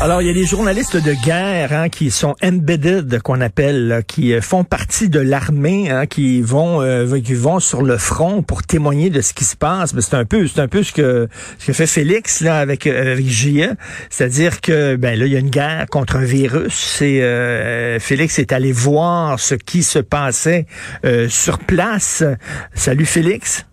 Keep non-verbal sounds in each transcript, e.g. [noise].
Alors, il y a des journalistes de guerre hein, qui sont embedded, qu'on appelle, qui euh, font partie de l'armée, hein, qui vont euh, qui vont sur le front pour témoigner de ce qui se passe. Mais c'est un peu, c'est un peu ce que ce que fait Félix là avec euh, avec JE, c'est-à-dire que ben là il y a une guerre contre un virus. C'est euh, Félix est allé voir ce qui se passait sur place. Salut Félix.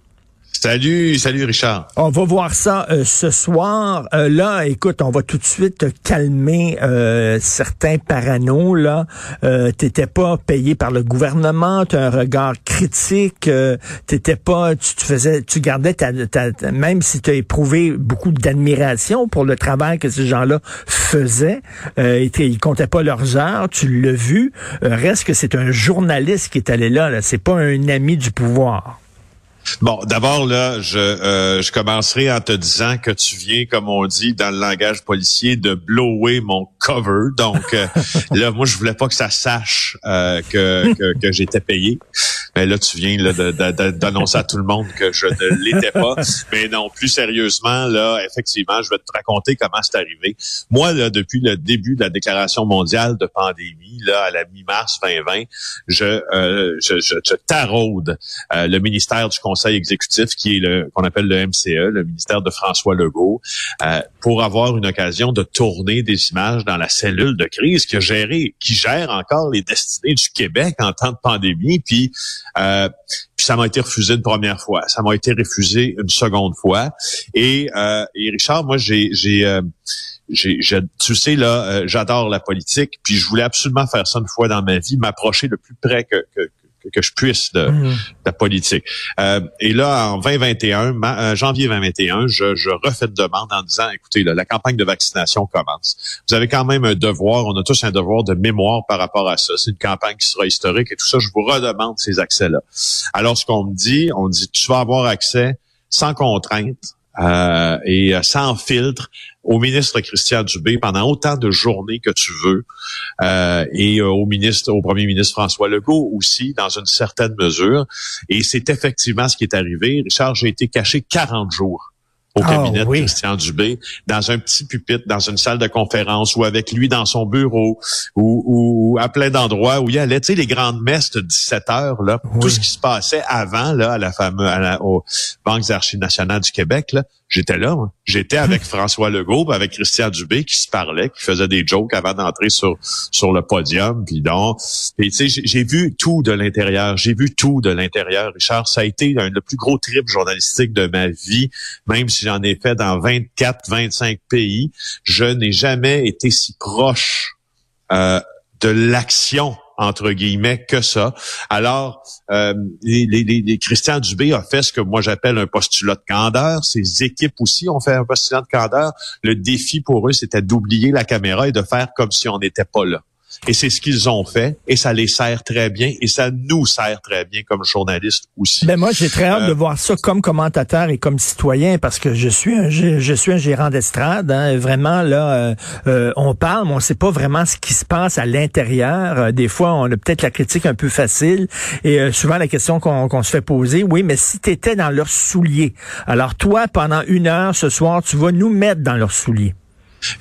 Salut, salut Richard. On va voir ça euh, ce soir. Euh, là, écoute, on va tout de suite calmer euh, certains paranos. Là, euh, t'étais pas payé par le gouvernement, t'as un regard critique, t'étais pas, tu, faisais, tu gardais ta, ta- même si tu as éprouvé beaucoup d'admiration pour le travail que ces gens-là faisaient, euh, ils, comptaient pas leurs heures, tu l'as vu. Reste que c'est un journaliste qui est allé là. là. C'est pas un ami du pouvoir. Bon, d'abord là, je euh, je commencerai en te disant que tu viens, comme on dit dans le langage policier, de blower mon cover. Donc euh, [laughs] là, moi, je voulais pas que ça sache euh, que que, que j'étais payé. Mais là, tu viens d'annoncer à tout le monde que je ne l'étais pas. Mais non, plus sérieusement, là, effectivement, je vais te raconter comment c'est arrivé. Moi, là, depuis le début de la déclaration mondiale de pandémie, là, à la mi-mars 2020, je, euh, je, je, je taraude euh, le ministère du Conseil exécutif, qui est le qu'on appelle le MCE, le ministère de François Legault, euh, pour avoir une occasion de tourner des images dans la cellule de crise qui a géré, qui gère encore les destinées du Québec en temps de pandémie. Puis, euh, puis ça m'a été refusé une première fois, ça m'a été refusé une seconde fois. Et, euh, et Richard, moi, j'ai, j'ai tu sais là, euh, j'adore la politique, puis je voulais absolument faire ça une fois dans ma vie, m'approcher le plus près que que, que, que je puisse de, de la politique. Euh, et là, en 2021, ma- euh, janvier 2021, je, je refais de demande en disant, écoutez, là, la campagne de vaccination commence. Vous avez quand même un devoir, on a tous un devoir de mémoire par rapport à ça. C'est une campagne qui sera historique et tout ça. Je vous redemande ces accès-là. Alors, ce qu'on me dit, on me dit, tu vas avoir accès sans contrainte euh, et euh, sans filtre au ministre Christian Dubé pendant autant de journées que tu veux euh, et euh, au ministre, au premier ministre François Legault aussi dans une certaine mesure. Et c'est effectivement ce qui est arrivé. Richard, j'ai été caché 40 jours au Ah, cabinet oui. de Christian Dubé, dans un petit pupitre, dans une salle de conférence, ou avec lui dans son bureau, ou, ou- ou à plein d'endroits où il y allait, tu sais, les grandes messes de 17 heures, là, Oui. tout ce qui se passait avant, là, à la fameuse, à la, aux Banques Archives nationales du Québec, là, j'étais là, moi. J'étais avec [laughs] François Legault, avec Christian Dubé, qui se parlait, qui faisait des jokes avant d'entrer sur, sur le podium, puis donc, tu sais, j'ai- j'ai vu tout de l'intérieur, j'ai vu tout de l'intérieur, Richard. Ça a été un, le plus gros trip journalistique de ma vie, même si j'en ai fait dans 24, 25 pays. Je n'ai jamais été si proche euh, de l'action entre guillemets que ça. Alors, euh, les, les, les- Christian Dubé a fait ce que moi j'appelle un postulat de candeur. Ses équipes aussi ont fait un postulat de candeur. Le défi pour eux, c'était d'oublier la caméra et de faire comme si on n'était pas là. Et c'est ce qu'ils ont fait, et ça les sert très bien, et ça nous sert très bien comme journalistes aussi. Ben moi, j'ai très hâte Euh, de voir ça comme commentateur et comme citoyen parce que je suis un, je, je suis un gérant d'estrade. hein. Vraiment, là, euh, euh, on parle, mais on sait pas vraiment ce qui se passe à l'intérieur. Euh, des fois, on a peut-être la critique un peu facile. Et euh, souvent, la question qu'on qu'on se fait poser, oui, mais si tu étais dans leurs souliers, alors toi, pendant une heure ce soir, tu vas nous mettre dans leurs souliers.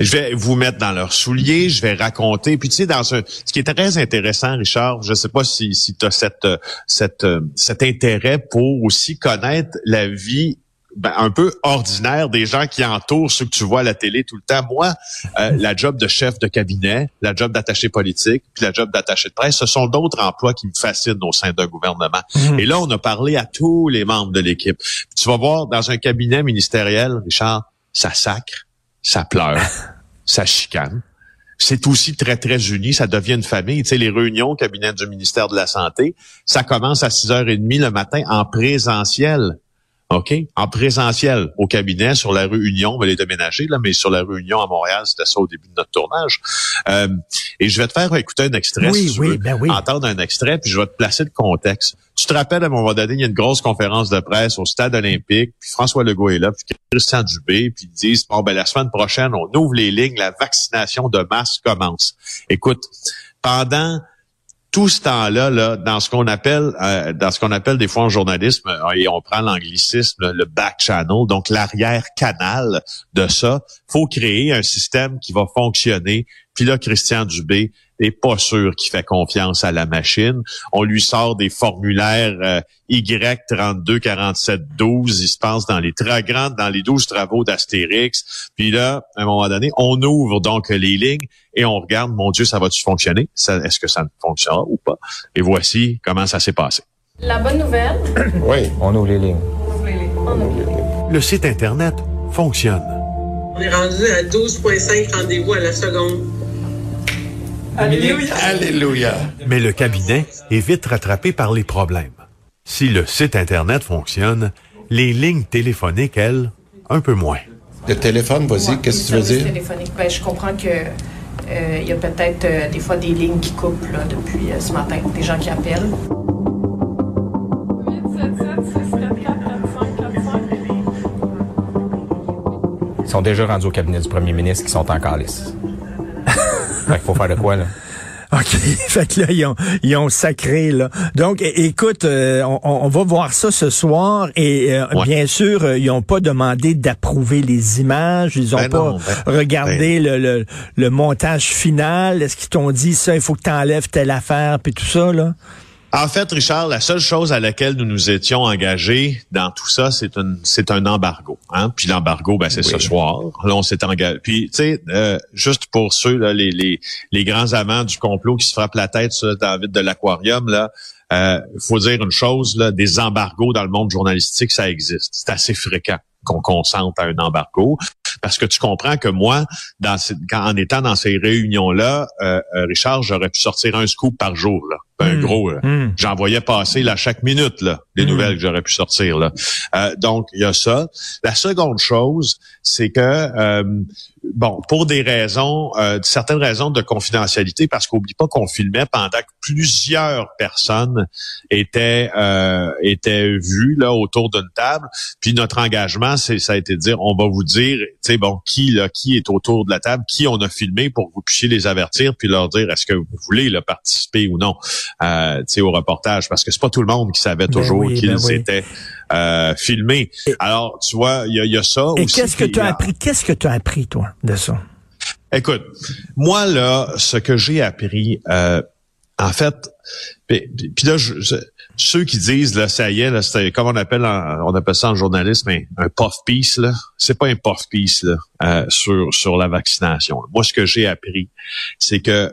Je vais vous mettre dans leurs souliers, je vais raconter. Puis tu sais, dans un, ce qui est très intéressant, Richard, je sais pas si, si tu as cette, cette, cet intérêt pour aussi connaître la vie ben, un peu ordinaire des gens qui entourent ceux que tu vois à la télé tout le temps. Moi, euh, [laughs] la job de chef de cabinet, la job d'attaché politique, puis la job d'attaché de presse, ce sont d'autres emplois qui me fascinent au sein d'un gouvernement. Mhm. Et là, on a parlé à tous les membres de l'équipe. Tu vas voir, dans un cabinet ministériel, Richard, ça sacre, ça pleure, [laughs] ça chicane c'est aussi très, très uni. Ça devient une famille. Tu sais, les réunions au cabinet du ministère de la Santé, ça commence à 6h30 le matin en présentiel. OK? En présentiel au cabinet sur la rue Union, on va les déménager, là, mais sur la rue Union à Montréal, c'était ça au début de notre tournage. Euh, et je vais te faire écouter un extrait, oui, si oui, veux ben oui. entendre un extrait, puis je vais te placer le contexte. Tu te rappelles, à un moment donné, il y a une grosse conférence de presse au stade olympique, puis François Legault est là, puis Christian Dubé, puis ils disent, bon, ben la semaine prochaine, on ouvre les lignes, la vaccination de masse commence. Écoute, pendant tout ce temps-là, là, dans ce qu'on appelle, euh, dans ce qu'on appelle des fois en journalisme, euh, et on prend l'anglicisme, le back channel, donc l'arrière canal de ça, faut créer un système qui va fonctionner. Puis là, Christian Dubé n'est pas sûr qu'il fait confiance à la machine. On lui sort des formulaires euh, Y 32 47 12. Il se passe dans les très grandes, dans les 12 travaux d'Astérix. Puis là, à un moment donné, on ouvre donc les lignes et on regarde, mon Dieu, ça va-tu fonctionner? Est-ce que ça ne fonctionnera ou pas? Et voici comment ça s'est passé. La bonne nouvelle? [coughs] oui, on ouvre les lignes. Le site Internet fonctionne. On est rendu à 12,5 rendez-vous à la seconde. Alléluia. Alléluia. Mais le cabinet est vite rattrapé par les problèmes. Si le site Internet fonctionne, les lignes téléphoniques, elles, un peu moins. Le téléphone, vas-y, Ouais, qu'est-ce que tu veux dire? téléphoniques. Ben, je comprends que euh, il y a peut-être euh, des fois des lignes qui coupent là, depuis euh, ce matin, des gens qui appellent. Ils sont déjà rendus au cabinet du premier ministre qui sont en calice. Fait qu'il faut faire de quoi, là? [laughs] OK. fait que là, ils ont, ils ont sacré, là. Donc, écoute, euh, on, on va voir ça ce soir et euh, Ouais. bien sûr, euh, ils ont pas demandé d'approuver les images. Ils ont Ben pas non, ben- regardé le, le, le montage final. Est-ce qu'ils t'ont dit ça, il faut que tu enlèves telle affaire puis tout ça, là? En fait, Richard, la seule chose à laquelle nous nous étions engagés dans tout ça, c'est un, c'est un embargo. Hein? Puis l'embargo, ben, c'est ce soir. Là, on s'est engagé. Puis, tu sais, euh, juste pour ceux, là, les, les, les grands amants du complot qui se frappent la tête sur la vitre de l'aquarium, là, euh, faut dire une chose, là, des embargos dans le monde journalistique, ça existe. C'est assez fréquent qu'on consente à un embargo. Parce que tu comprends que moi, dans quand, en étant dans ces réunions-là, euh, euh, Richard, j'aurais pu sortir un scoop par jour. Là. Un Mm. gros. là. Hmm. J'en voyais passer là chaque minute là, les Mm. nouvelles que j'aurais pu sortir là. Euh, donc il y a ça. La seconde chose, c'est que euh, bon, pour des raisons, euh, certaines raisons de confidentialité, parce qu'oublie pas qu'on filmait pendant que plusieurs personnes étaient euh, étaient vues là autour d'une table. Puis notre engagement, c'est ça a été de dire, on va vous dire, sais bon, qui là, qui est autour de la table, qui on a filmé pour que vous puissiez les avertir, puis leur dire est-ce que vous voulez là, participer ou non euh, au reportage, parce que c'est pas tout le monde qui savait toujours oui, qu'ils ben oui. étaient euh, filmés. Et- Alors, tu vois, il y y a ça Et qu'est-ce que tu as appris? Qu'est-ce que tu as appris, toi, de ça? Écoute, moi là, ce que j'ai appris, euh, en fait, puis, là, je- ceux qui disent là, ça y est, c'est comme on appelle, en- on appelle ça en journalisme, un, un puff piece là. C'est pas un puff piece là euh, sur sur la vaccination. Moi, ce que j'ai appris, c'est que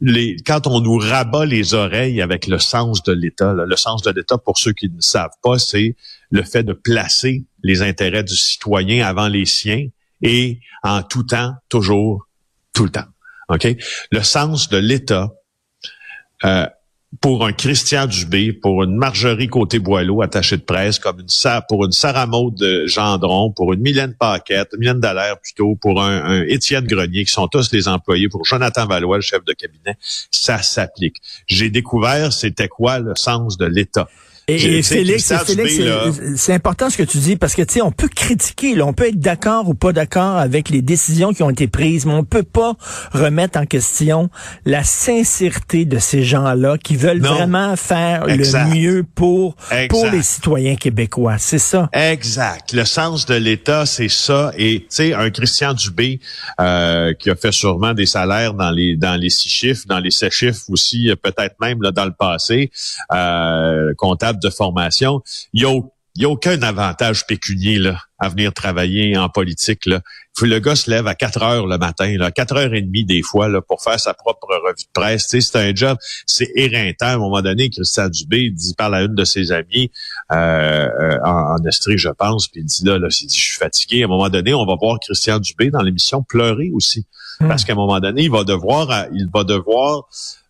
les, quand on nous rabat les oreilles avec le sens de l'État, le sens de l'État, pour ceux qui ne savent pas, c'est le fait de placer les intérêts du citoyen avant les siens et en tout temps, toujours, tout le temps. Le sens de l'État, euh, pour un Christian Dubé, pour une Marjorie Côté-Boileau attachée de presse, comme une pour une Sarah Maud de Gendron, pour une Mylène Paquette, Mylène Dallaire plutôt, pour un, un Étienne Grenier, qui sont tous les employés, pour Jonathan Valois, le chef de cabinet, ça s'applique. J'ai découvert c'était quoi le sens de l'État. Et, Félix, c'est- important ce que tu dis parce que tu sais, on peut critiquer, là, on peut être d'accord ou pas d'accord avec les décisions qui ont été prises, mais on peut pas remettre en question la sincérité de ces gens-là qui veulent Non. vraiment faire Exact. le mieux pour pour les citoyens québécois. C'est ça. Exact. Le sens de l'État, c'est ça. Et tu sais, un Christian Dubé euh, qui a fait sûrement des salaires dans les dans les six chiffres, dans les sept chiffres aussi, euh, peut-être même là dans le passé, euh, comptable de formation. Il y a au- il y a aucun avantage pécunier là à venir travailler en politique là. Le gars se lève à 4 heures le matin, là, 4 heures et demie des fois là, pour faire sa propre revue de presse. Tu sais, c'est un job, c'est éreintant. À un moment donné, Christian Dubé dit parle à une de ses amies euh, euh, en, en Estrie, je pense, puis il dit là, là, il dit, je suis fatigué. À un moment donné, on va voir Christian Dubé dans l'émission pleurer aussi, parce qu'à un moment donné, il va devoir, il va devoir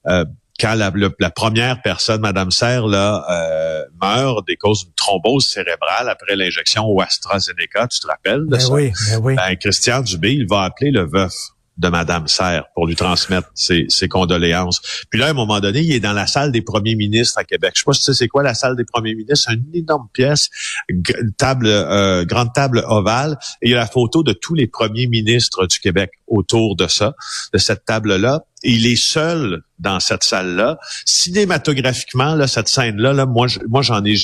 euh, quand la, le- la première personne, Madame Serre, là, euh, meurt des causes d'une thrombose cérébrale après l'injection au AstraZeneca, tu te rappelles de Ben ça? oui, ben oui. Ben, Christian Dubé, il va appeler le veuf de Madame Serre pour lui transmettre ses, ses condoléances. Puis là, à un moment donné, il est dans la salle des premiers ministres à Québec. Je sais pas si tu sais c'est quoi la salle des premiers ministres. C'est une énorme pièce, table, euh, grande table ovale. Et il y a la photo de tous les premiers ministres du Québec autour de ça, de cette table-là. Il est seul dans cette salle-là. Cinématographiquement, là, cette scène-là, là, moi, moi, j'en ai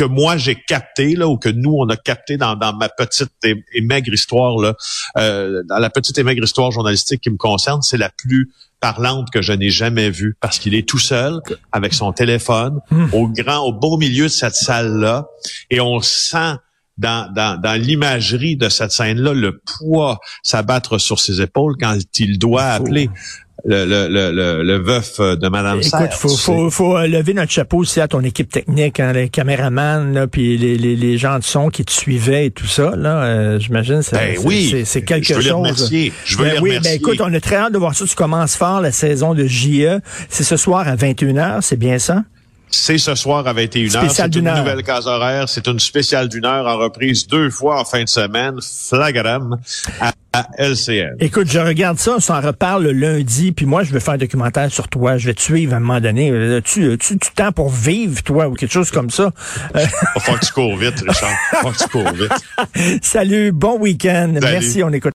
que moi j'ai capté là ou que nous on a capté dans, dans ma petite et, et maigre histoire là, euh, dans la petite et maigre histoire journalistique qui me concerne, c'est la plus parlante que je n'ai jamais vue parce qu'il est tout seul avec son téléphone au grand au beau milieu de cette salle là et on sent dans, dans, dans l'imagerie de cette scène-là, le poids s'abattre sur ses épaules quand il doit appeler le, le, le, le, le veuf de Madame Écoute, Serre. faut, faut, faut euh, lever notre chapeau aussi à ton équipe technique, hein, les caméramans, là, puis les, les, les gens de son qui te suivaient et tout ça. Là, euh, j'imagine, c'est Ben c'est- oui. c'est- quelque Je veux les chose. remercier. Je veux Ben les oui, remercier. ben écoute, on a très hâte de voir ça. Tu commences fort la saison de JE. C'est ce soir à 21h, c'est bien ça? C'est ce soir à 21h. Spécial C'est une heure. nouvelle case horaire. C'est une spéciale d'une heure en reprise deux fois en fin de semaine. Flagram à, à LCN. Écoute, je regarde ça, on s'en reparle le lundi, puis moi, je vais faire un documentaire sur toi. Je vais te suivre à un moment donné. Euh, Tu, tu, tu temps pour vivre, toi, ou quelque chose comme ça. Euh, Faut que tu cours vite, Richard. Faut que tu cours vite. [laughs] salut, bon week-end. Merci, on écoute.